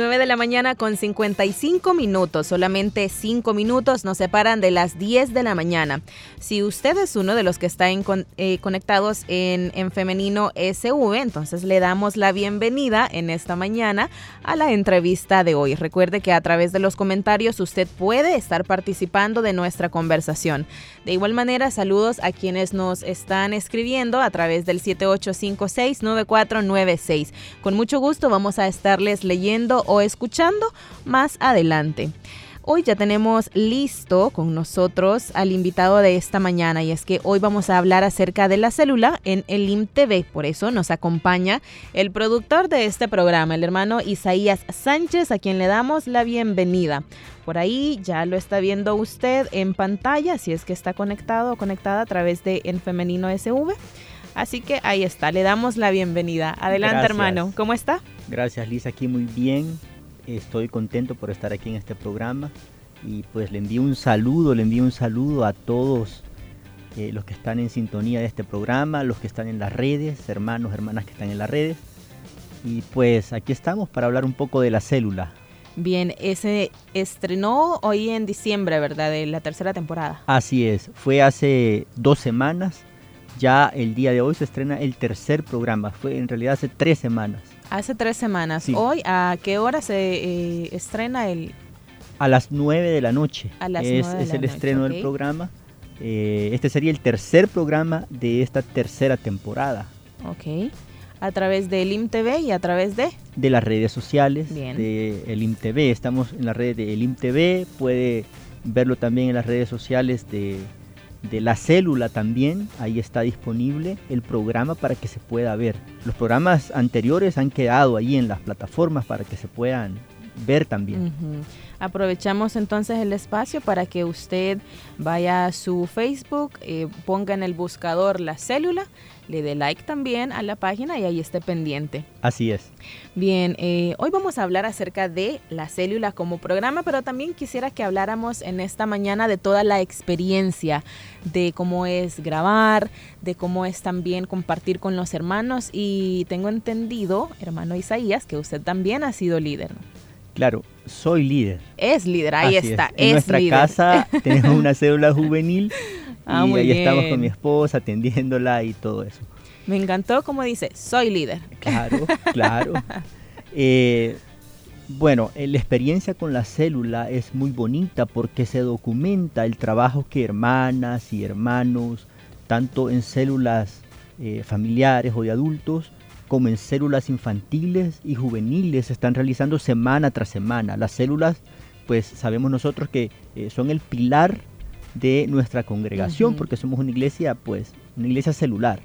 9 de la mañana con 55 minutos, solamente 5 minutos nos separan de las 10 de la mañana. Si usted es uno de los que está eh, conectados en, en Femenino SV, entonces le damos la bienvenida en esta mañana a la entrevista de hoy. Recuerde que a través de los comentarios usted puede estar participando de nuestra conversación. De igual manera, saludos a quienes nos están escribiendo a través del 7856-9496. Con mucho gusto vamos a estarles leyendo o escuchando más adelante. Hoy ya tenemos listo con nosotros al invitado de esta mañana y es que hoy vamos a hablar acerca de la célula en el IMTV. Por eso nos acompaña el productor de este programa, el hermano Isaías Sánchez, a quien le damos la bienvenida. Por ahí ya lo está viendo usted en pantalla, si es que está conectado o conectada a través de En Femenino SV. Así que ahí está, le damos la bienvenida. Adelante hermano, ¿cómo está? Gracias Lisa, aquí muy bien. Estoy contento por estar aquí en este programa y pues le envío un saludo, le envío un saludo a todos eh, los que están en sintonía de este programa, los que están en las redes, hermanos, hermanas que están en las redes. Y pues aquí estamos para hablar un poco de la célula. Bien, ese estrenó hoy en diciembre, ¿verdad? De la tercera temporada. Así es, fue hace dos semanas ya el día de hoy se estrena el tercer programa. Fue en realidad hace tres semanas. Hace tres semanas. Hoy, ¿a qué hora se eh, estrena el...? A las nueve de la noche. A las es, es el estreno del programa. Eh, este sería el tercer programa de esta tercera temporada. Ok. A través del IMTV y a través de... De las redes sociales Bien. de el IMTV. Estamos en la red de el IMTV. Puede verlo también en las redes sociales de de la célula también, ahí está disponible el programa para que se pueda ver. Los programas anteriores han quedado ahí en las plataformas para que se puedan ver también. Aprovechamos entonces el espacio para que usted vaya a su Facebook, eh, ponga en el buscador la célula, le dé like también a la página y ahí esté pendiente. Así es. Bien, eh, hoy vamos a hablar acerca de la célula como programa, pero también quisiera que habláramos en esta mañana de toda la experiencia, de cómo es grabar, de cómo es también compartir con los hermanos y tengo entendido, hermano Isaías, que usted también ha sido líder. Claro, soy líder. Es líder, ahí está. En nuestra casa tenemos una célula juvenil ah, y ahí estamos con mi esposa atendiéndola y todo eso. Me encantó como dice, soy líder. Claro, claro. Eh, bueno, eh, la experiencia con la célula es muy bonita porque se documenta el trabajo que hermanas y hermanos, tanto en células eh, familiares o de adultos, como en células infantiles y juveniles, están realizando semana tras semana. Las células, pues sabemos nosotros que eh, son el pilar de nuestra congregación, porque somos una iglesia, pues, una iglesia celular.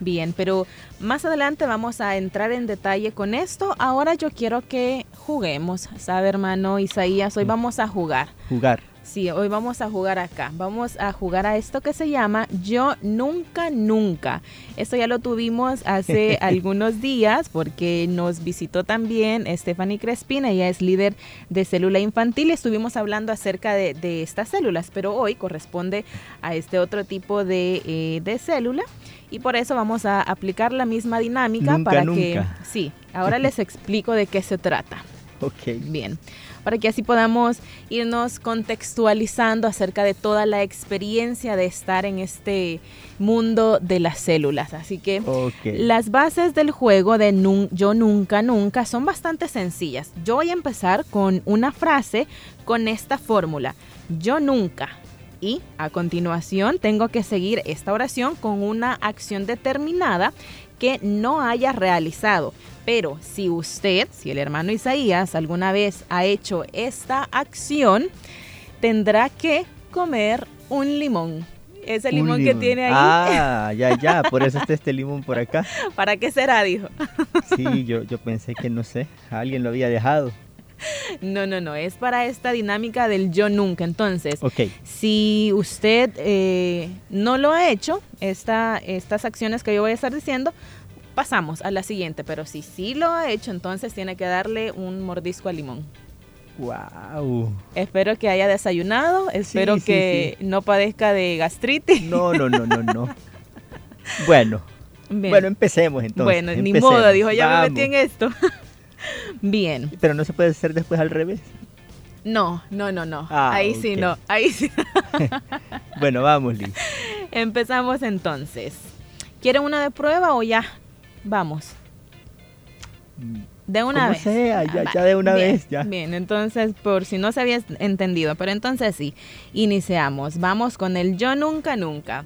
Bien, pero más adelante vamos a entrar en detalle con esto. Ahora yo quiero que juguemos, ¿sabe, hermano Isaías? Hoy vamos a jugar. Jugar. Sí, hoy vamos a jugar acá. Vamos a jugar a esto que se llama Yo Nunca Nunca. Esto ya lo tuvimos hace algunos días porque nos visitó también Stephanie Crespina. Ella es líder de célula infantil. Estuvimos hablando acerca de, estas células, pero hoy corresponde a este otro tipo de, eh, de célula y por eso vamos a aplicar la misma dinámica para que sí, ahora les explico de qué se trata. Ok. Bien para que así podamos irnos contextualizando acerca de toda la experiencia de estar en este mundo de las células. Así que las bases del juego de Yo Nunca Nunca son bastante sencillas. Yo voy a empezar con una frase con esta fórmula. Yo nunca. Y a continuación tengo que seguir esta oración con una acción determinada que no haya realizado. Pero si usted, si el hermano Isaías alguna vez ha hecho esta acción, tendrá que comer un limón. Ese limón, que tiene ahí. Ah, ya, ya, por eso está este limón por acá. ¿Para qué será? Dijo. Sí, yo, yo pensé que no sé, alguien lo había dejado. No, no, no, es para esta dinámica del yo nunca. Entonces, si usted eh, no lo ha hecho, esta, estas acciones que yo voy a estar diciendo, pasamos a la siguiente, pero si sí lo ha hecho, entonces tiene que darle un mordisco al limón. Wow. Espero que haya desayunado, espero que no padezca de gastritis. No, no, no, no, no. bueno. Bueno, empecemos entonces. Bueno, ni modo, dijo, ya me metí en esto. Bien. Pero no se puede hacer después al revés. No, no, no, no. Ah, ahí sí no, ahí sí. bueno, vamos, Liz. Empezamos entonces. ¿Quieren una de prueba o ya? Vamos. De una vez. Sea, ya, ah, ya de una vez, ya. Bien, entonces, por si no se había entendido, pero entonces sí, iniciamos. Vamos con el yo nunca, nunca.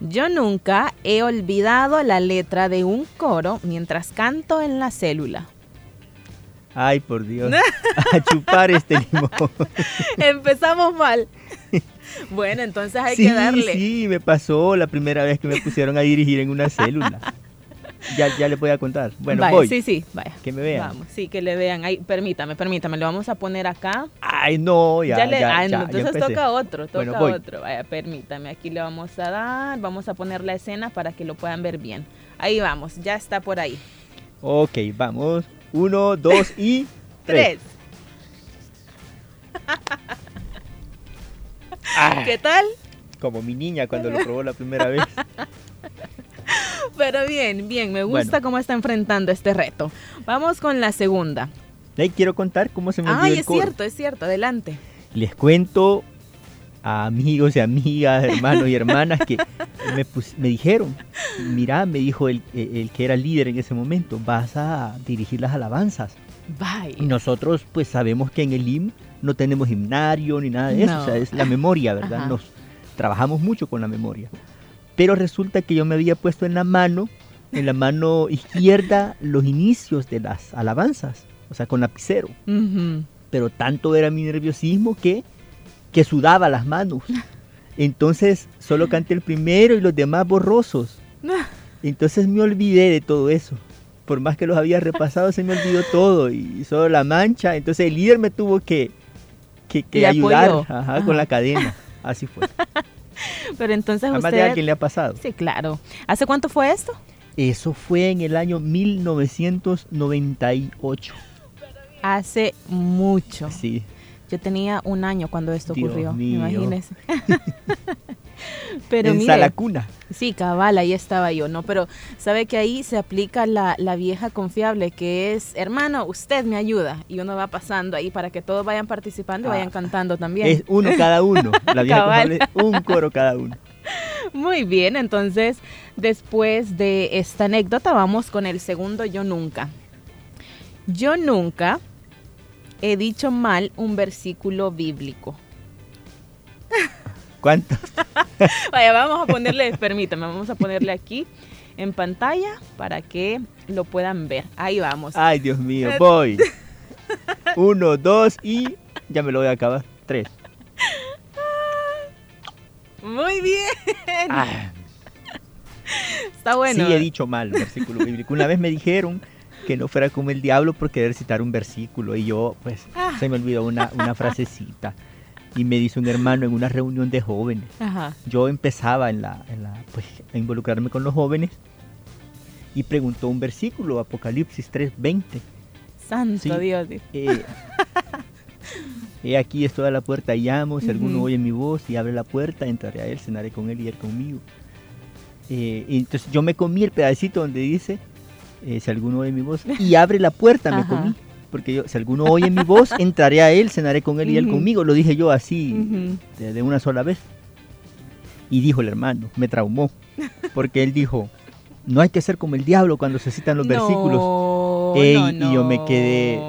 Yo nunca he olvidado la letra de un coro mientras canto en la célula. Ay, por Dios. A chupar este limón. Empezamos mal. Bueno, entonces hay que darle. Sí, me pasó la primera vez que me pusieron a dirigir en una célula. Ya, ya le voy a contar. Bueno, voy. Sí, sí, vaya. Que me vean. Vamos, sí, que le vean. Ay, permítame, permítame, lo vamos a poner acá. Ay, no, ya. ya, le, ya, entonces toca otro, toca otro. Vaya, permítame, aquí le vamos a dar, vamos a poner la escena para que lo puedan ver bien. Ahí vamos, ya está por ahí. Ok, vamos. Uno, dos y tres. Ah. ¿Qué tal? Como mi niña cuando lo probó la primera vez. Pero bien, bien, me gusta cómo está enfrentando este reto. Vamos con la segunda. Ahí quiero contar cómo se me Ay, es cierto, es cierto, adelante. Les cuento a amigos y amigas, hermanos y hermanas que me, dijeron, mira, me dijo el, el, que era líder en ese momento, vas a dirigir las alabanzas. Bye. Y nosotros pues sabemos que en el IM no tenemos himnario ni nada de eso, o sea, es la memoria, ¿verdad? Nos trabajamos mucho con la memoria. Pero resulta que yo me había puesto en la mano, en la mano izquierda, los inicios de las alabanzas, o sea, con lapicero. Pero tanto era mi nerviosismo que que sudaba las manos. Entonces solo canté el primero y los demás borrosos. Entonces me olvidé de todo eso. Por más que los había repasado, se me olvidó todo y solo la mancha. Entonces el líder me tuvo que, que, ayudar con la cadena. Así fue. Pero entonces Además de a quién le ha pasado. Sí, claro. ¿Hace cuánto fue esto? Eso fue en el año 1998. Hace mucho. Sí. Yo tenía un año cuando esto ocurrió, imagínese. pero en la cuna. Sí, cabal, ahí estaba yo, ¿no? Pero sabe que ahí se aplica la, vieja confiable que es, hermano, usted me ayuda. Y uno va pasando ahí para que todos vayan participando y vayan ah. cantando también. Es uno cada uno. La vieja confiable un coro cada uno. Muy bien, entonces después de esta anécdota vamos con el segundo yo nunca. Yo nunca he dicho mal un versículo bíblico. ¿Cuántos? Vaya, vamos a ponerle, permítame, vamos a ponerle aquí en pantalla para que lo puedan ver. Ahí vamos. Ay, Dios mío, voy. Uno, dos y ya me lo voy a acabar. Tres. Muy bien. Ah. Está bueno. Sí, he dicho mal versículo bíblico. Una vez me dijeron que no fuera como el diablo por querer citar un versículo y yo pues ah. se me olvidó una, una frasecita y me dice un hermano en una reunión de jóvenes. Yo empezaba en la, en la, pues, a involucrarme con los jóvenes y preguntó un versículo, Apocalipsis 3:20. Santo Dios. Eh, he aquí estoy a la puerta y llamo, si alguno oye mi voz y abre la puerta, entraré a él, cenaré con él y él conmigo. Eh, entonces yo me comí el pedacito donde dice, eh, si alguno oye mi voz, y abre la puerta, me comí. Porque yo, si alguno oye mi voz, entraré a él, cenaré con él y él conmigo. Lo dije yo así, de, una sola vez. Y dijo el hermano, me traumó, porque él dijo, no hay que ser como el diablo cuando se citan los versículos. Y yo me quedé,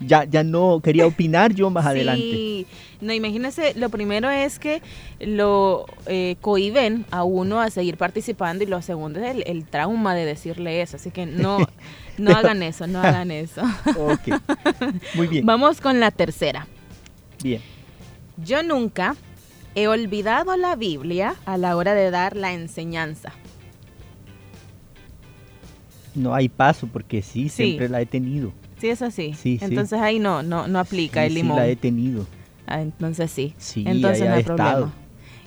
ya, ya no quería opinar yo más adelante. No, imagínese, lo primero es que lo eh, cohiben a uno a seguir participando y lo segundo es el, trauma de decirle eso. Así que no, no hagan eso, no hagan eso. ok, muy bien. Vamos con la tercera. Bien. Yo nunca he olvidado la Biblia a la hora de dar la enseñanza. No hay paso porque sí, siempre la he tenido. Sí, es así. Sí, Entonces ahí no, no, no aplica el limón. Sí, la he tenido. Ah, entonces sí. Sí, entonces no hay problema.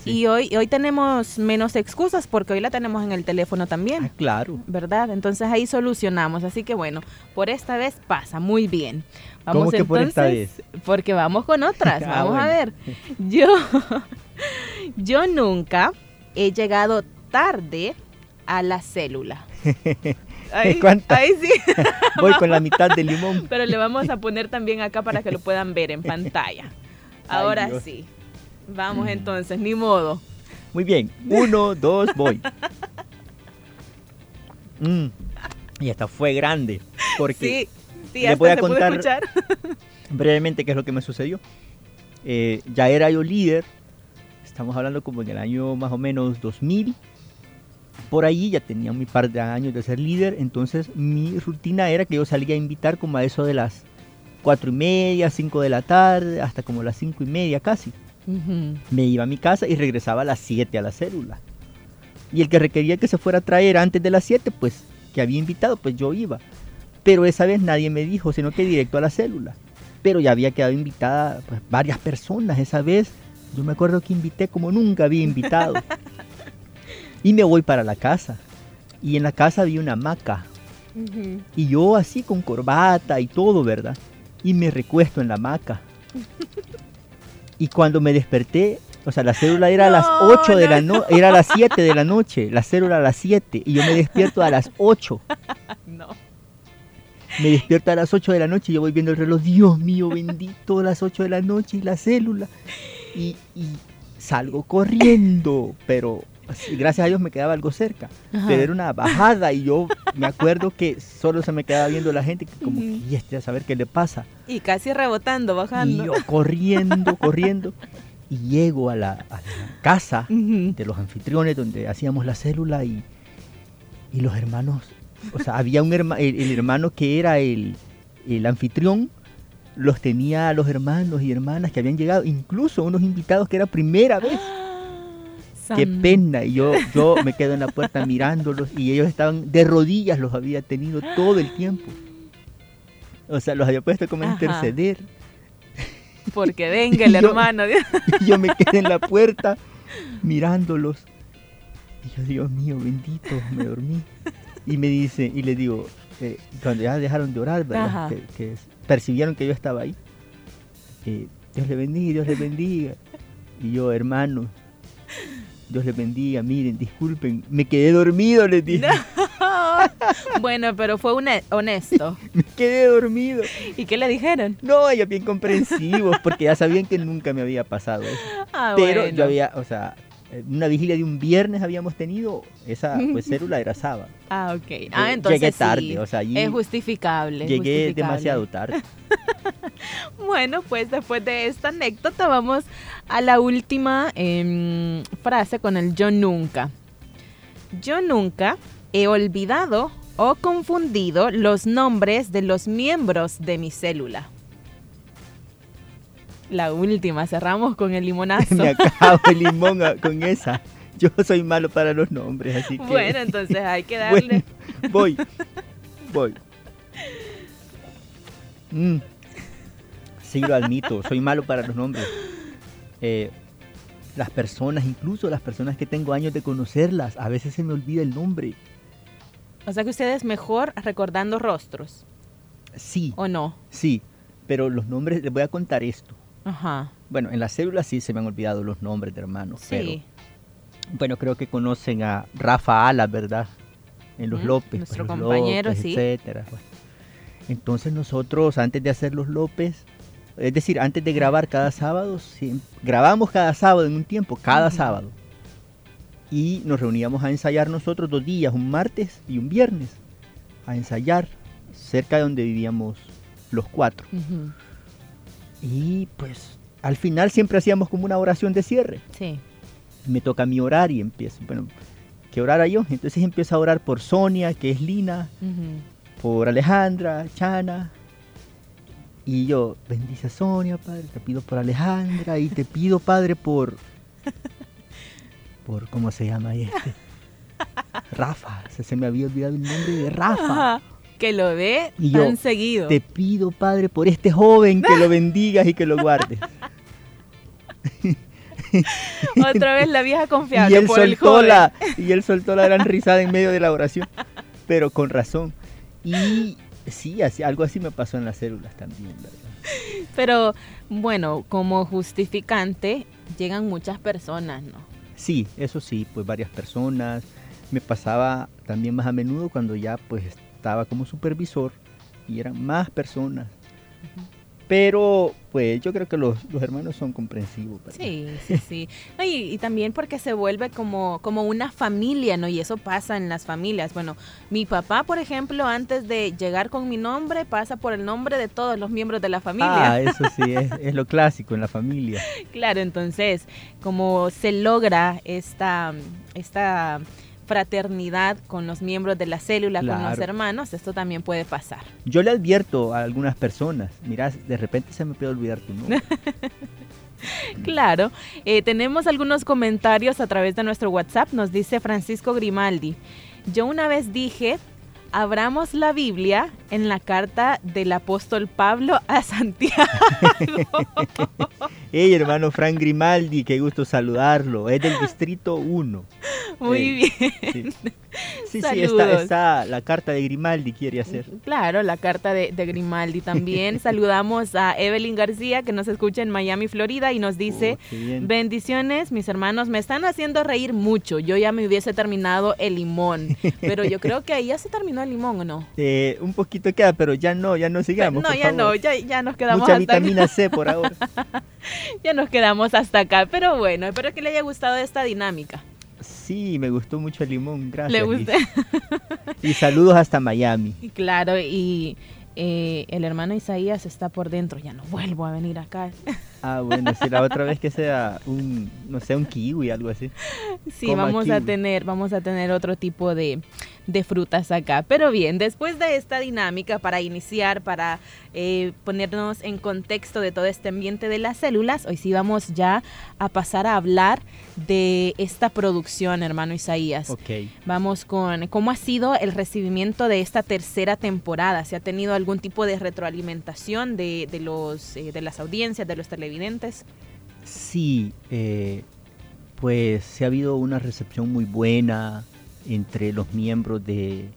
Y hoy, hoy tenemos menos excusas porque hoy la tenemos en el teléfono también. Ah, claro. ¿Verdad? Entonces ahí solucionamos. Así que bueno, por esta vez pasa muy bien. Vamos ¿Cómo que por esta vez? Porque vamos con otras. Ah, vamos a ver. Yo, yo nunca he llegado tarde a la célula. Ahí, ahí sí. Voy con la mitad del limón. Pero le vamos a poner también acá para que lo puedan ver en pantalla. Ahora sí. Vamos mm. entonces, ni modo. Muy bien. Uno, dos, voy. Mm. Y esta fue grande. Porque sí, sí, voy a contar brevemente qué es lo que me sucedió. Eh, ya era yo líder. Estamos hablando como en el año más o menos 2000. Por ahí ya tenía un par de años de ser líder. Entonces mi rutina era que yo salía a invitar como a eso de las cuatro y media, cinco de la tarde, hasta como las cinco y media casi. Me iba a mi casa y regresaba a las 7 a la célula. Y el que requería que se fuera a traer antes de las 7, pues que había invitado, pues yo iba. Pero esa vez nadie me dijo, sino que directo a la célula. Pero ya había quedado invitada pues, varias personas esa vez. Yo me acuerdo que invité como nunca había invitado. y me voy para la casa. Y en la casa había una hamaca. Y yo así con corbata y todo, ¿verdad? Y me recuesto en la hamaca. Y cuando me desperté, o sea, la célula era a las 8 de la noche, era a las 7 de la noche, la célula a las 7 y yo me despierto a las 8. No. Me despierto a las 8 de la noche y yo voy viendo el reloj, Dios mío, bendito, las 8 de la noche y la célula. Y, y salgo corriendo, pero gracias a Dios me quedaba algo cerca, pero era una bajada y yo me acuerdo que solo se me quedaba viendo la gente como, y este a saber qué le pasa. Y casi rebotando, bajando. Y yo corriendo, corriendo. Y llego a la, casa de los anfitriones donde hacíamos la célula y, y los hermanos, o sea, había un hermano, el, hermano que era el, el anfitrión, los tenía a los hermanos y hermanas que habían llegado, incluso unos invitados que era primera vez. Qué pena. Y yo, yo me quedo en la puerta mirándolos y ellos estaban de rodillas, los había tenido todo el tiempo. O sea, los había puesto como a interceder. Porque venga el hermano. y yo me quedé en la puerta mirándolos. Y yo, Dios mío, bendito, me dormí. Y me dice, y le digo, eh, cuando ya dejaron de orar, ¿verdad? Que, percibieron que yo estaba ahí. Eh, Dios le bendiga, Dios le bendiga. Y yo, hermano, Dios les bendiga, miren, disculpen, me quedé dormido, les dije. bueno, pero fue honesto. me quedé dormido. ¿Y qué le dijeron? No, ellos bien comprensivos, porque ya sabían que nunca me había pasado eso. Ah, pero yo había, o sea, una vigilia de un viernes habíamos tenido, esa pues, célula era sábado. Ah, ok. Ah, entonces Llegué tarde, o sea, es justificable. Llegué demasiado tarde. bueno, pues después de esta anécdota vamos a la última em, frase con el yo nunca. Yo nunca he olvidado o confundido los nombres de los miembros de mi célula. La última, cerramos con el limonazo. Me acabo el limón con esa. Yo soy malo para los nombres, así que. Bueno, entonces hay que darle. voy, voy. Mm. Sí, lo admito, soy malo para los nombres. Eh, las personas, incluso las personas que tengo años de conocerlas, a veces se me olvida el nombre. O sea que usted es mejor recordando rostros. Sí. ¿O no? Sí, pero los nombres, les voy a contar esto. Ajá. Bueno, en las células sí se me han olvidado los nombres de hermanos, sí. pero bueno, creo que conocen a Rafa Alas, ¿verdad? En los López. Nuestro pues, compañero, sí. Etcétera. Entonces nosotros, antes de hacer los López, es decir, antes de grabar cada sábado, grabamos cada sábado en un tiempo, cada sábado. Y nos reuníamos a ensayar nosotros dos días, un martes y un viernes, a ensayar cerca de donde vivíamos los cuatro. Y pues al final siempre hacíamos como una oración de cierre. Sí. Me toca mi orar y empiezo, bueno, que orara yo. Entonces empiezo a orar por Sonia, que es Lina, por Alejandra, Chana. Y yo, bendice a Sonia, Padre, te pido por Alejandra y te pido, Padre, por... por ¿Cómo se llama este? Rafa, se, me había olvidado el nombre de Rafa. Que lo ve y tan seguido. Te pido, Padre, por este joven que lo bendigas y que lo guardes. Otra vez la vieja confiable y él por el soltó la Y él soltó la gran risada en medio de la oración, pero con razón. Y sí, así, algo así me pasó en las células también, ¿verdad? Pero bueno, como justificante llegan muchas personas, ¿no? Sí, eso sí, pues varias personas. Me pasaba también más a menudo cuando ya pues estaba como supervisor y eran más personas. Pero pues yo creo que los, hermanos son comprensivos. Sí, sí, sí. y, también porque se vuelve como, como una familia, ¿no? Y eso pasa en las familias. Bueno, mi papá, por ejemplo, antes de llegar con mi nombre, pasa por el nombre de todos los miembros de la familia. Ah, eso sí, es, es lo clásico en la familia. claro, entonces, como se logra esta... esta fraternidad con los miembros de la célula, con los hermanos, esto también puede pasar. Yo le advierto a algunas personas, mira, de repente se me puede olvidar tu nombre. claro, eh, tenemos algunos comentarios a través de nuestro WhatsApp, nos dice Francisco Grimaldi. Yo una vez dije, abramos la Biblia en la carta del apóstol Pablo a Santiago. hey, hermano Frank Grimaldi, qué gusto saludarlo. Es del distrito 1. Muy bien. Sí, sí, está, la carta de Grimaldi quiere hacer. Claro, la carta de, Grimaldi también. Saludamos a Evelyn García que nos escucha en Miami, Florida y nos dice, oh, bendiciones, mis hermanos, me están haciendo reír mucho. Yo ya me hubiese terminado el limón, pero yo creo que ahí ya se terminó el limón, ¿o no? Eh, un poquito queda, pero ya no, ya no sigamos. no, ya no, ya, ya, nos quedamos Mucha vitamina C por ahora. ya nos quedamos hasta acá, pero bueno, espero que le haya gustado esta dinámica. Sí, me gustó mucho el limón, gracias. ¿Le gusta? Y, saludos hasta Miami. Claro, y eh, el hermano Isaías está por dentro, ya no vuelvo a venir acá. Ah, bueno, si la otra vez que sea un, no sé, un kiwi, algo así. Sí, vamos a tener, vamos a tener otro tipo de, de frutas acá. Pero bien, después de esta dinámica para iniciar, para eh, ponernos en contexto de todo este ambiente de las células, hoy sí vamos ya a pasar a hablar de esta producción, hermano Isaías. Ok. Vamos con cómo ha sido el recibimiento de esta tercera temporada. ¿Se ha tenido algún tipo de retroalimentación de, de los, eh, de las audiencias, de los televidentes? Sí, eh, pues se ha habido una recepción muy buena entre los miembros de,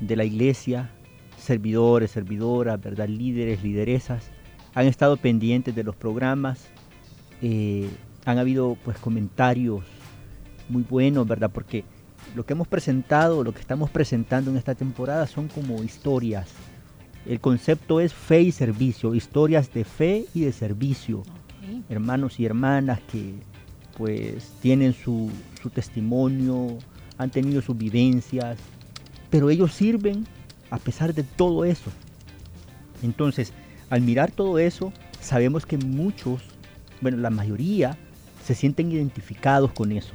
la iglesia, servidores, servidoras, ¿verdad? líderes, lideresas, han estado pendientes de los programas, eh, han habido pues comentarios muy buenos, ¿verdad? Porque lo que hemos presentado, lo que estamos presentando en esta temporada son como historias. El concepto es fe y servicio, historias de fe y de servicio. Hermanos y hermanas que pues tienen su, su testimonio, han tenido sus vivencias, pero ellos sirven a pesar de todo eso. Entonces, al mirar todo eso, sabemos que muchos, bueno, la mayoría, se sienten identificados con eso.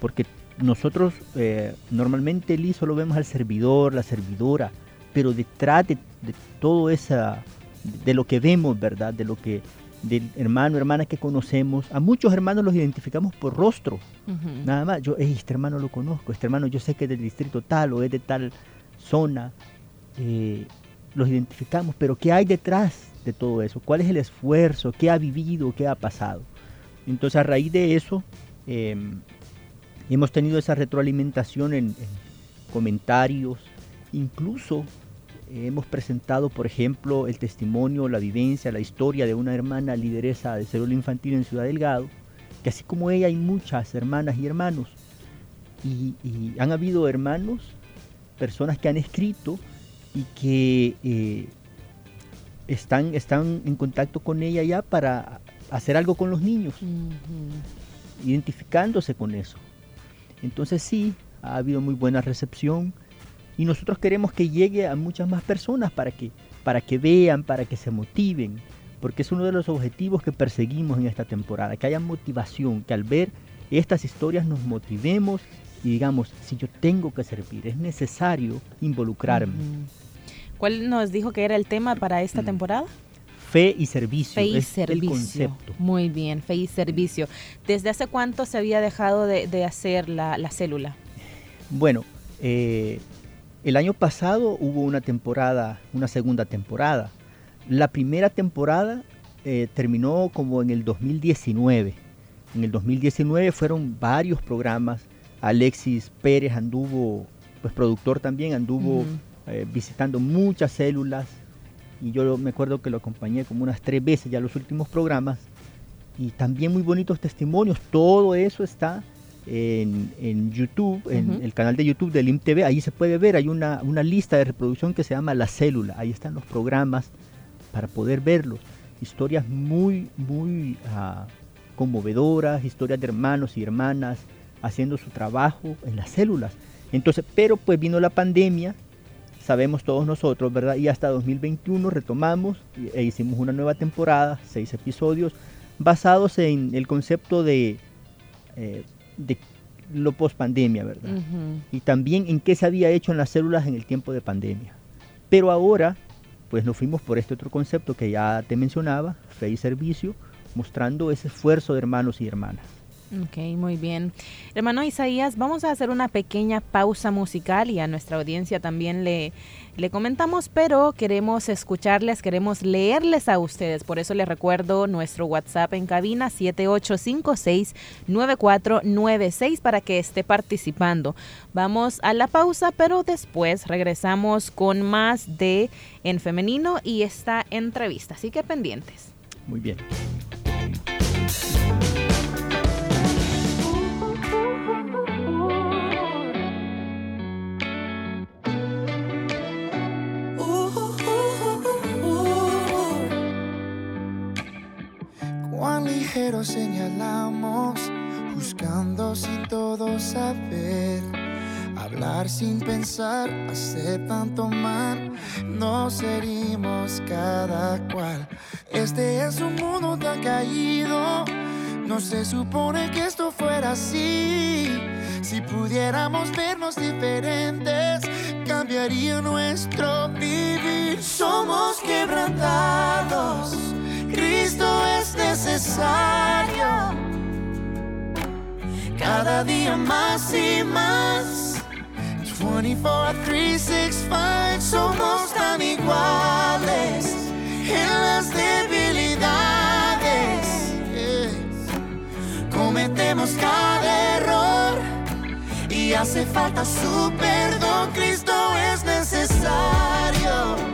Porque nosotros eh, normalmente el solo vemos al servidor, la servidora, pero detrás de, de todo esa, de lo que vemos, ¿verdad? De lo que del hermano, hermana que conocemos. A muchos hermanos los identificamos por rostro. Nada más, yo, este hermano lo conozco, este hermano yo sé que es del distrito tal o es de tal zona. Eh, los identificamos, pero ¿qué hay detrás de todo eso? ¿Cuál es el esfuerzo? ¿Qué ha vivido? ¿Qué ha pasado? Entonces a raíz de eso em, hemos tenido esa retroalimentación en comentarios, incluso Hemos presentado, por ejemplo, el testimonio, la vivencia, la historia de una hermana lideresa de célula infantil en Ciudad Delgado, que así como ella hay muchas hermanas y hermanos. Y, han habido hermanos, personas que han escrito y que eh, están, están en contacto con ella ya para hacer algo con los niños, identificándose con eso. Entonces sí, ha habido muy buena recepción y nosotros queremos que llegue a muchas más personas para que, para que vean, para que se motiven, porque es uno de los objetivos que perseguimos en esta temporada, que haya motivación, que al ver estas historias nos motivemos y digamos, si yo tengo que servir, es necesario involucrarme. ¿Cuál nos dijo que era el tema para esta mm. temporada? Fe y servicio. Fe y servicio. concepto. Muy bien, fe y servicio. ¿Desde hace cuánto se había dejado de, hacer la, la, célula? Bueno, eh, el año pasado hubo una temporada, una segunda temporada. La primera temporada eh, terminó como en el 2019. En el 2019 fueron varios programas. Alexis Pérez anduvo, pues productor también, anduvo eh, visitando muchas células. Y yo me acuerdo que lo acompañé como unas tres veces ya los últimos programas. Y también muy bonitos testimonios. Todo eso está en, YouTube, en el canal de YouTube del IMTV, ahí se puede ver, hay una, lista de reproducción que se llama La Célula, ahí están los programas para poder verlos. Historias muy, muy ah, conmovedoras, historias de hermanos y hermanas haciendo su trabajo en las células. Entonces, pero pues vino la pandemia, sabemos todos nosotros, ¿verdad? Y hasta 2021 retomamos e hicimos una nueva temporada, seis episodios, basados en el concepto de eh, de lo post pandemia, ¿verdad? Y también en qué se había hecho en las células en el tiempo de pandemia. Pero ahora, pues nos fuimos por este otro concepto que ya te mencionaba, fe y servicio, mostrando ese esfuerzo de hermanos y hermanas. Ok, muy bien. Hermano Isaías, vamos a hacer una pequeña pausa musical y a nuestra audiencia también le, le comentamos, pero queremos escucharles, queremos leerles a ustedes. Por eso les recuerdo nuestro WhatsApp en cabina 7856-9496 para que esté participando. Vamos a la pausa, pero después regresamos con más de En Femenino y esta entrevista. Así que pendientes. Muy bien. Pero señalamos, buscando sin todo saber. Hablar sin pensar, hacer tanto mal, nos herimos cada cual. Este es un mundo tan caído, no se supone que esto fuera así. Si pudiéramos vernos diferentes, cambiaría nuestro vivir. Somos quebrantados Cristo es necesario. Cada día más y más. 24, 365 somos tan iguales en las debilidades. Cometemos cada error y hace falta su perdón. Cristo es necesario.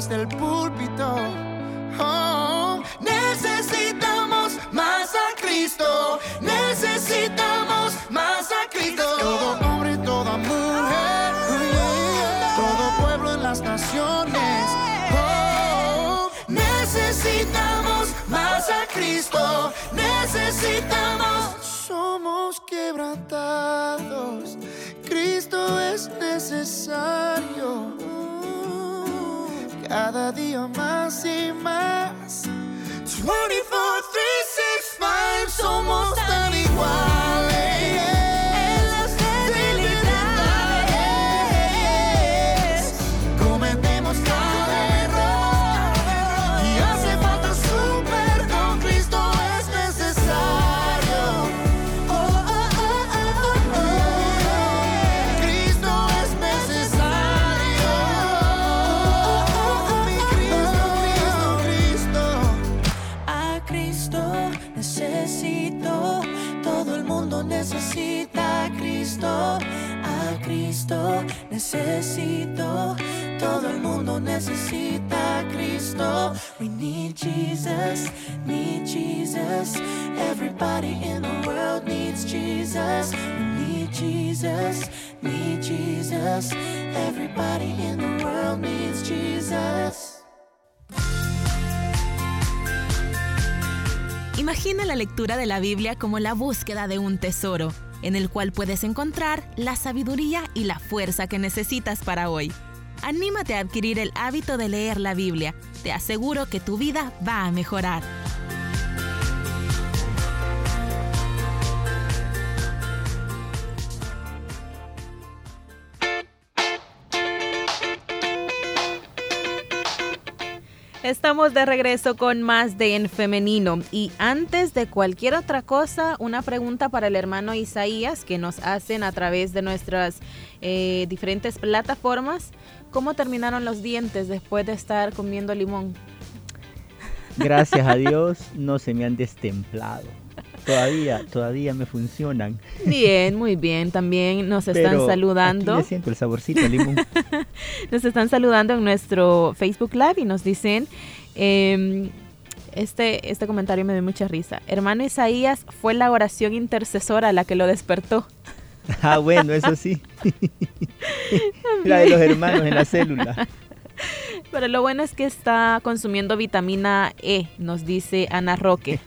Cárcel hasta el púlpito. Oh, necesitamos más a Cristo. Necesitamos más a Cristo. Todo hombre, toda mujer. Todo pueblo en las naciones. Oh, necesitamos más a Cristo. Necesitamos. Somos quebrantados. Cristo es necesario cada día más y más. 24, 3, 6, 5, somos de la Biblia como la búsqueda de un tesoro, en el cual puedes encontrar la sabiduría y la fuerza que necesitas para hoy. Anímate a adquirir el hábito de leer la Biblia. Te aseguro que tu vida va a mejorar. Estamos de regreso con más de En Femenino. Y antes de cualquier otra cosa, una pregunta para el hermano Isaías que nos hacen a través de nuestras eh, diferentes plataformas. ¿Cómo terminaron los dientes después de estar comiendo limón? Gracias a Dios no se me han destemplado. Todavía, todavía me funcionan. Bien, muy bien. También nos están saludando. Aquí siento el saborcito limón. nos están saludando en nuestro Facebook Live y nos dicen. Em, este, este comentario me dio mucha risa. Hermano Isaías fue la oración intercesora la que lo despertó. Ah, bueno, eso sí. la de los hermanos en la célula. Pero lo bueno es que está consumiendo vitamina E, nos dice Ana Roque.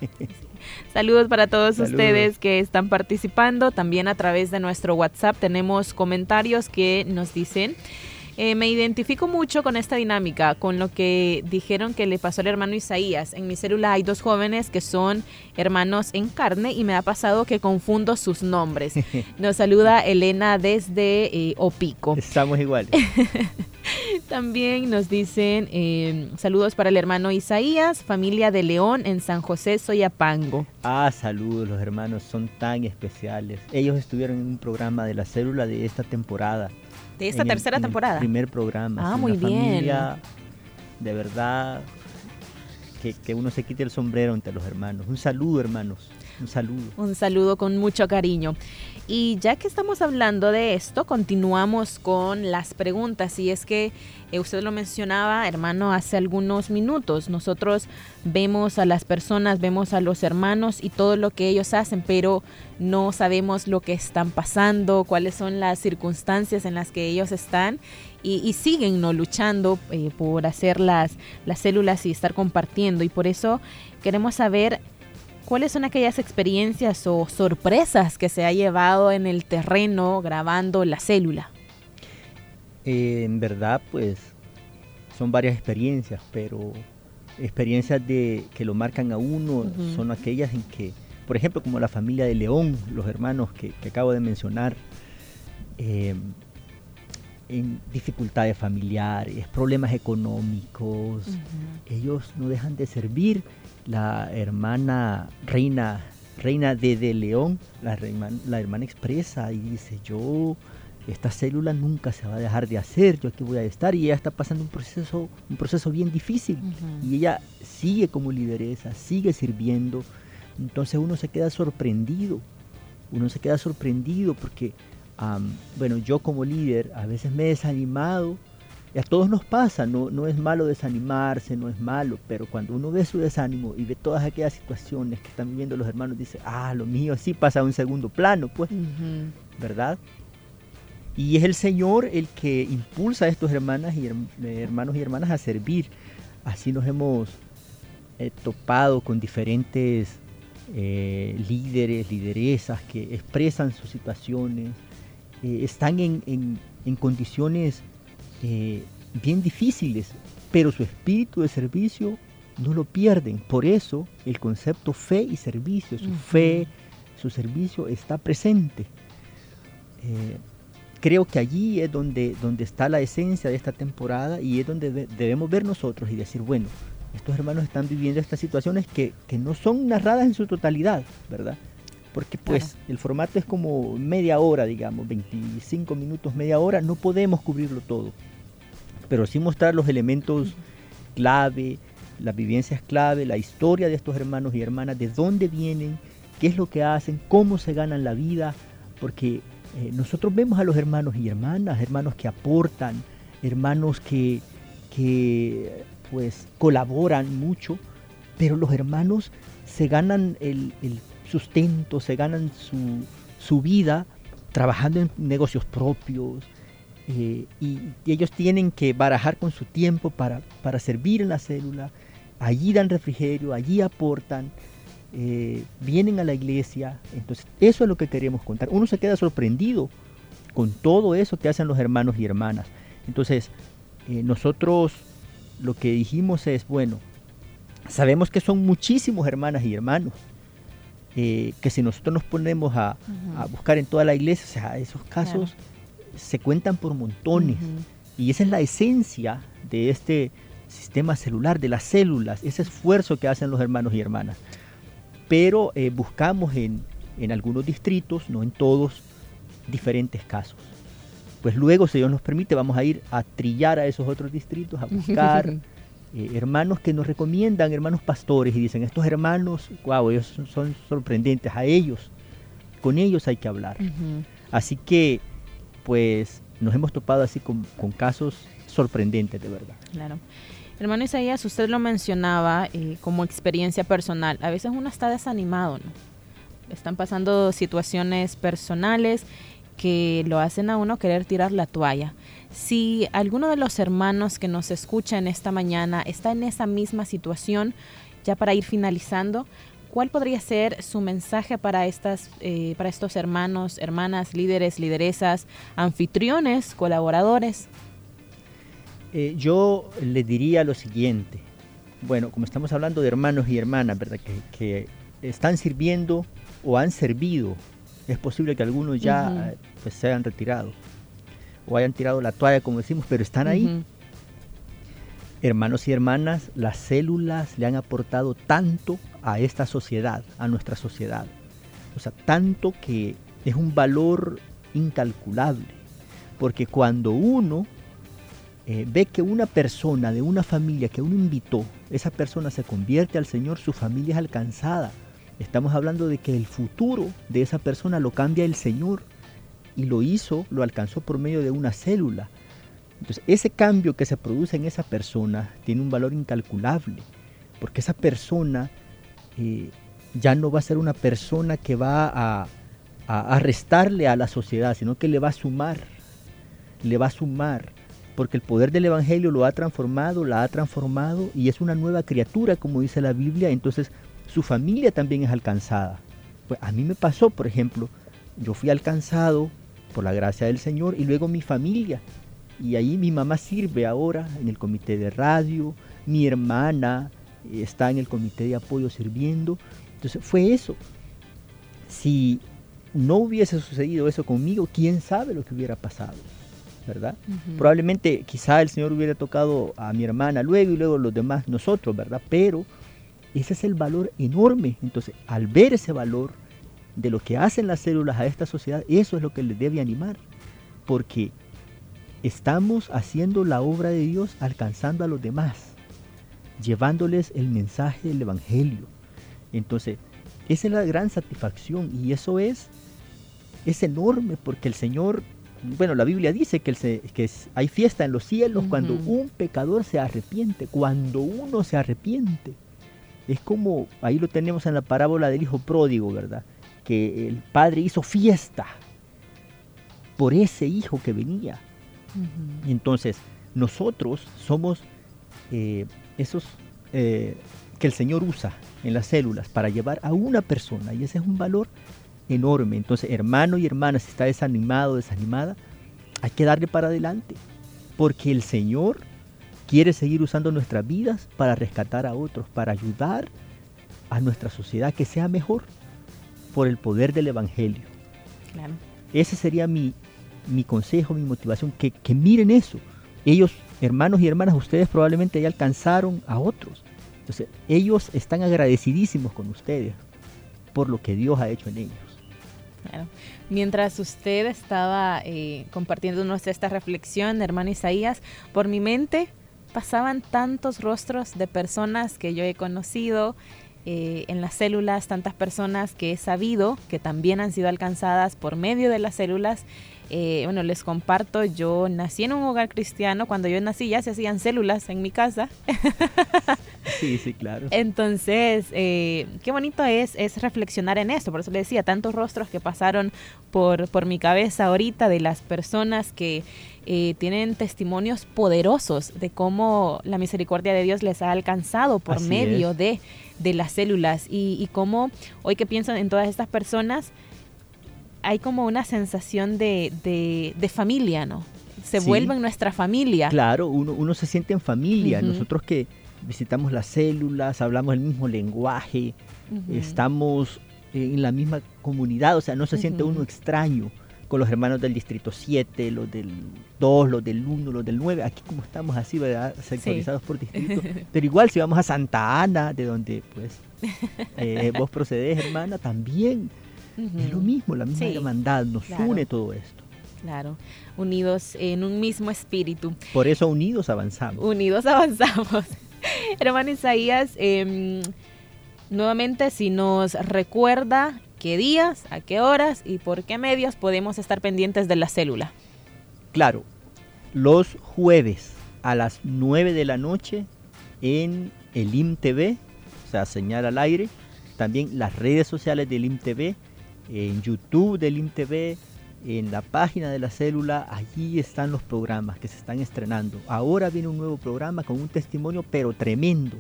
Saludos para todos ustedes que están participando. También a través de nuestro WhatsApp tenemos comentarios que nos dicen. Eh, me identifico mucho con esta dinámica, con lo que dijeron que le pasó al hermano Isaías. En mi célula hay dos jóvenes que son hermanos en carne y me ha pasado que confundo sus nombres. Nos saluda Elena desde eh, Opico. Estamos iguales. También nos dicen eh, saludos para el hermano Isaías, familia de León en San José Soyapango. Ah, saludos, los hermanos son tan especiales. Ellos estuvieron en un programa de la célula de esta temporada de esta tercera temporada. primer programa. Ah, muy bien. de verdad, que, que uno se quite el sombrero entre los hermanos. Un saludo, hermanos. Un saludo. Un saludo con mucho cariño. Y ya que estamos hablando de esto, continuamos con las preguntas. Y es que eh, usted lo mencionaba, hermano, hace algunos minutos. Nosotros vemos a las personas, vemos a los hermanos y todo lo que ellos hacen, pero no sabemos lo que están pasando, cuáles son las circunstancias en las que ellos están. Y, siguen no luchando eh, por hacer las, las células y estar compartiendo. Y por eso queremos saber ¿cuáles son aquellas experiencias o sorpresas que se ha llevado en el terreno grabando la célula? Eh, en verdad, pues son varias experiencias, pero experiencias de que lo marcan a uno son aquellas en que, por ejemplo, como la familia de León, los hermanos que, acabo de mencionar, eh, en dificultades familiares, problemas económicos, ellos no dejan de servir. La hermana reina, reina de, de León, la, la hermana expresa y dice, yo, esta célula nunca se va a dejar de hacer, yo aquí voy a estar y ella está pasando un proceso, un proceso bien difícil. Y ella sigue como lideresa, sigue sirviendo, entonces uno se queda sorprendido, uno se queda sorprendido porque, bueno, yo como líder a veces me he desanimado, y a todos nos pasa, no, no es malo desanimarse, no es malo, pero cuando uno ve su desánimo y ve todas aquellas situaciones que están viviendo los hermanos, dice, ah, lo mío sí pasa a un segundo plano, pues, ¿verdad? Y es el Señor el que impulsa a estos hermanas y eh, hermanos y hermanas a servir. Así nos hemos eh, topado con diferentes eh, líderes, lideresas que expresan sus situaciones, están en, en, en condiciones eh, bien difíciles, pero su espíritu de servicio no lo pierden. Por eso el concepto fe y servicio, su fe, su servicio está presente. Eh, creo que allí es donde, donde está la esencia de esta temporada y es donde debemos ver nosotros y decir, bueno, estos hermanos están viviendo estas situaciones que, no son narradas en su totalidad, ¿verdad? Porque pues el formato es como media hora, digamos, 25 minutos, media hora, no podemos cubrirlo todo pero sí mostrar los elementos clave, las vivencias clave, la historia de estos hermanos y hermanas, de dónde vienen, qué es lo que hacen, cómo se ganan la vida, porque eh, nosotros vemos a los hermanos y hermanas, hermanos que aportan, hermanos que, que pues colaboran mucho, pero los hermanos se ganan el, sustento, se ganan su, vida trabajando en negocios propios, eh, y, ellos tienen que barajar con su tiempo para, para servir en la célula, allí dan refrigerio, allí aportan, eh, vienen a la iglesia. Entonces, eso es lo que queremos contar. Uno se queda sorprendido con todo eso que hacen los hermanos y hermanas. Entonces, eh, nosotros lo que dijimos es, bueno, sabemos que son muchísimos hermanas y hermanos. Eh, que si nosotros nos ponemos a, buscar en toda la iglesia, o sea, esos casos se cuentan por montones. Y esa es la esencia de este sistema celular, de las células, ese esfuerzo que hacen los hermanos y hermanas pero eh, buscamos en, algunos distritos, no en todos, diferentes casos. Pues luego, si Dios nos permite, vamos a ir a trillar a esos otros distritos, a buscar eh, hermanos que nos recomiendan, hermanos pastores, y dicen, estos hermanos, wow, ellos son, sorprendentes, a ellos, con ellos hay que hablar. Así que, pues, nos hemos topado así con, con casos sorprendentes, de verdad. Claro. Hermano Isaías, usted lo mencionaba eh, como experiencia personal. A veces uno está desanimado, ¿no? Están pasando situaciones personales que lo hacen a uno querer tirar la toalla. Si alguno de los hermanos que nos escuchan esta mañana está en esa misma situación, ya para ir finalizando, ¿cuál podría ser su mensaje para, estas, eh, para estos hermanos, hermanas, líderes, lideresas, anfitriones, colaboradores? Eh, yo le diría lo siguiente. Bueno, como estamos hablando de hermanos y hermanas, ¿verdad? Que, están sirviendo o han servido. Es posible que algunos ya pues, se hayan retirado o hayan tirado la toalla, como decimos, pero están ahí. Hermanos y hermanas, las células le han aportado tanto a esta sociedad, a nuestra sociedad. O sea, tanto que es un valor incalculable. Porque cuando uno eh, ve que una persona de una familia que uno invitó, esa persona se convierte al Señor, su familia es alcanzada. Estamos hablando de que el futuro de esa persona lo cambia el Señor y lo hizo, lo alcanzó por medio de una célula. Entonces, ese cambio que se produce en esa persona tiene un valor incalculable, porque esa persona eh, ya no va a ser una persona que va a, a, a restarle a la sociedad, sino que le va a sumar, le va a sumar porque el poder del Evangelio lo ha transformado, la ha transformado y es una nueva criatura, como dice la Biblia, entonces su familia también es alcanzada. Pues a mí me pasó, por ejemplo, yo fui alcanzado por la gracia del Señor y luego mi familia. Y ahí mi mamá sirve ahora en el comité de radio, mi hermana está en el comité de apoyo sirviendo. Entonces fue eso. Si no hubiese sucedido eso conmigo, quién sabe lo que hubiera pasado. ¿verdad? Probablemente quizá el Señor hubiera tocado a mi hermana luego y luego los demás nosotros, ¿verdad? Pero ese es el valor enorme. Entonces, al ver ese valor de lo que hacen las células a esta sociedad, eso es lo que les debe animar. Porque estamos haciendo la obra de Dios alcanzando a los demás, llevándoles el mensaje del Evangelio. Entonces, esa es la gran satisfacción y eso es, es enorme porque el Señor bueno, la Biblia dice que, hay fiesta en los cielos cuando un pecador se arrepiente, cuando uno se arrepiente. Es como, ahí lo tenemos en la parábola del hijo pródigo, ¿verdad? Que el padre hizo fiesta por ese hijo que venía. Entonces, nosotros somos eh, esos eh, que el Señor usa en las células para llevar a una persona, y ese es un valor enorme. Entonces, hermano y hermana, si está desanimado, desanimada, hay que darle para adelante. Porque el Señor quiere seguir usando nuestras vidas para rescatar a otros, para ayudar a nuestra sociedad que sea mejor por el poder del Evangelio. Ese sería mi, mi consejo, mi motivación, que, que miren eso. Ellos, hermanos y hermanas, ustedes probablemente ya alcanzaron a otros. Entonces, ellos están agradecidísimos con ustedes por lo que Dios ha hecho en ellos. Mientras usted estaba eh, compartiéndonos esta reflexión, hermano Isaías, por mi mente pasaban tantos rostros de personas que yo he conocido, eh, en las células, tantas personas que he sabido que también han sido alcanzadas por medio de las células. Eh, bueno, les comparto, yo nací en un hogar cristiano, cuando yo nací ya se hacían células en mi casa. Sí, sí, claro. Entonces, eh, qué bonito es, es reflexionar en esto, por eso le decía, tantos rostros que pasaron por, por mi cabeza ahorita de las personas que eh, tienen testimonios poderosos de cómo la misericordia de Dios les ha alcanzado por medio de, las células y, y cómo hoy que pienso en todas estas personas, hay como una sensación de, de, familia, ¿no? Se vuelven nuestra familia. Claro, uno, uno se siente en familia. Nosotros que visitamos las células, hablamos el mismo lenguaje, estamos en la misma comunidad, o sea, no se siente uno extraño con los hermanos del distrito 7, los del 2, los del 1, los del 9, aquí como estamos así, ¿verdad? Sectorizados por distrito. Pero igual si vamos a Santa Ana, de donde pues eh, vos procedés, hermana, también es lo mismo, la misma hermandad, nos une todo esto. Claro, unidos en un mismo espíritu. Por eso unidos avanzamos. Unidos avanzamos. Hermano Isaías, em, nuevamente si nos recuerda qué días, a qué horas y por qué medios podemos estar pendientes de la célula. Claro, los jueves a las 9 de la noche en el IMTV, o sea, señal al aire, también las redes sociales del IMTV, en YouTube del IMTV, en la página de la célula, allí están los programas que se están estrenando. Ahora viene un nuevo programa con un testimonio pero tremendo,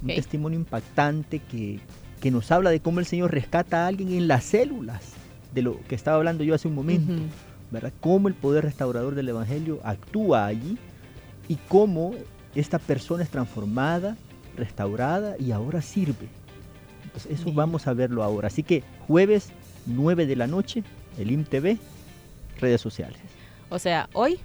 un testimonio impactante que que nos habla de cómo el Señor rescata a alguien en las células, de lo que estaba hablando yo hace un momento, ¿verdad? Cómo el poder restaurador del Evangelio actúa allí y cómo esta persona es transformada, restaurada y ahora sirve. Entonces eso vamos a verlo ahora. Así que jueves 9 de la noche, el IMTV, redes sociales. O sea, hoy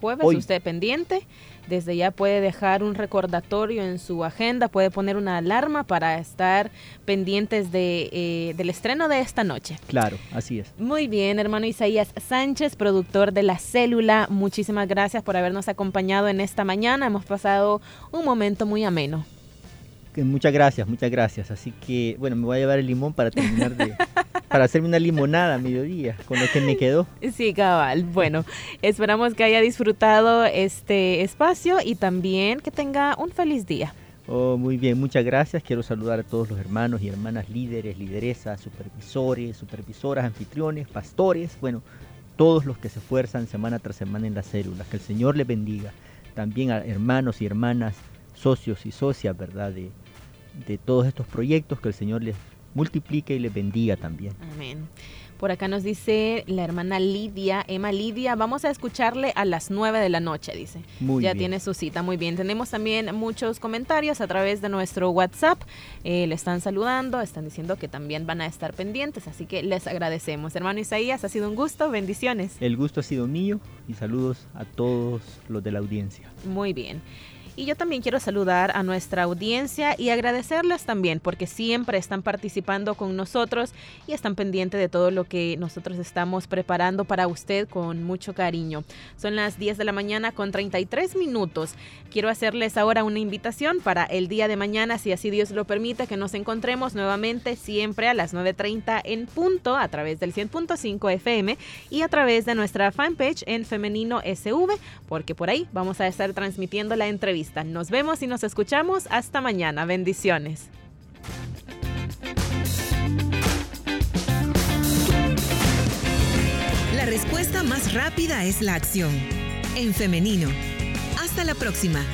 jueves, usted pendiente. Desde ya puede dejar un recordatorio en su agenda, puede poner una alarma para estar pendientes de, eh, del estreno de esta noche. Claro, así es. Muy bien, hermano Isaías Sánchez, productor de La Célula, muchísimas gracias por habernos acompañado en esta mañana. Hemos pasado un momento muy ameno. Muchas gracias, muchas gracias. Así que, bueno, me voy a llevar el limón para terminar de, para hacerme una limonada a mediodía, con lo que me quedó. Sí, cabal. Bueno, esperamos que haya disfrutado este espacio y también que tenga un feliz día. Oh, muy bien, muchas gracias. Quiero saludar a todos los hermanos y hermanas líderes, lideresas, supervisores, supervisoras, anfitriones, pastores, bueno, todos los que se esfuerzan semana tras semana en las células. Que el Señor les bendiga. También a hermanos y hermanas, socios y socias, ¿verdad? De, de todos estos proyectos, que el Señor les multiplique y les bendiga también. Amén. Por acá nos dice la hermana Lidia, Emma Lidia, vamos a escucharle a las 9 de la noche, dice. Muy ya tiene su cita, muy bien. Tenemos también muchos comentarios a través de nuestro WhatsApp. Eh, le están saludando, están diciendo que también van a estar pendientes, así que les agradecemos. Hermano Isaías, ha sido un gusto, bendiciones. El gusto ha sido mío y saludos a todos los de la audiencia. Muy bien. Y yo también quiero saludar a nuestra audiencia y agradecerles también porque siempre están participando con nosotros y están pendientes de todo lo que nosotros estamos preparando para usted con mucho cariño. Son las 10 de la mañana con 33 minutos. Quiero hacerles ahora una invitación para el día de mañana, si así Dios lo permite, que nos encontremos nuevamente siempre a las 9.30 en punto a través del 100.5 FM y a través de nuestra fanpage en Femenino SV, porque por ahí vamos a estar transmitiendo la Nos vemos y nos escuchamos. Hasta mañana. Bendiciones. La respuesta más rápida es la acción. En femenino. Hasta la próxima.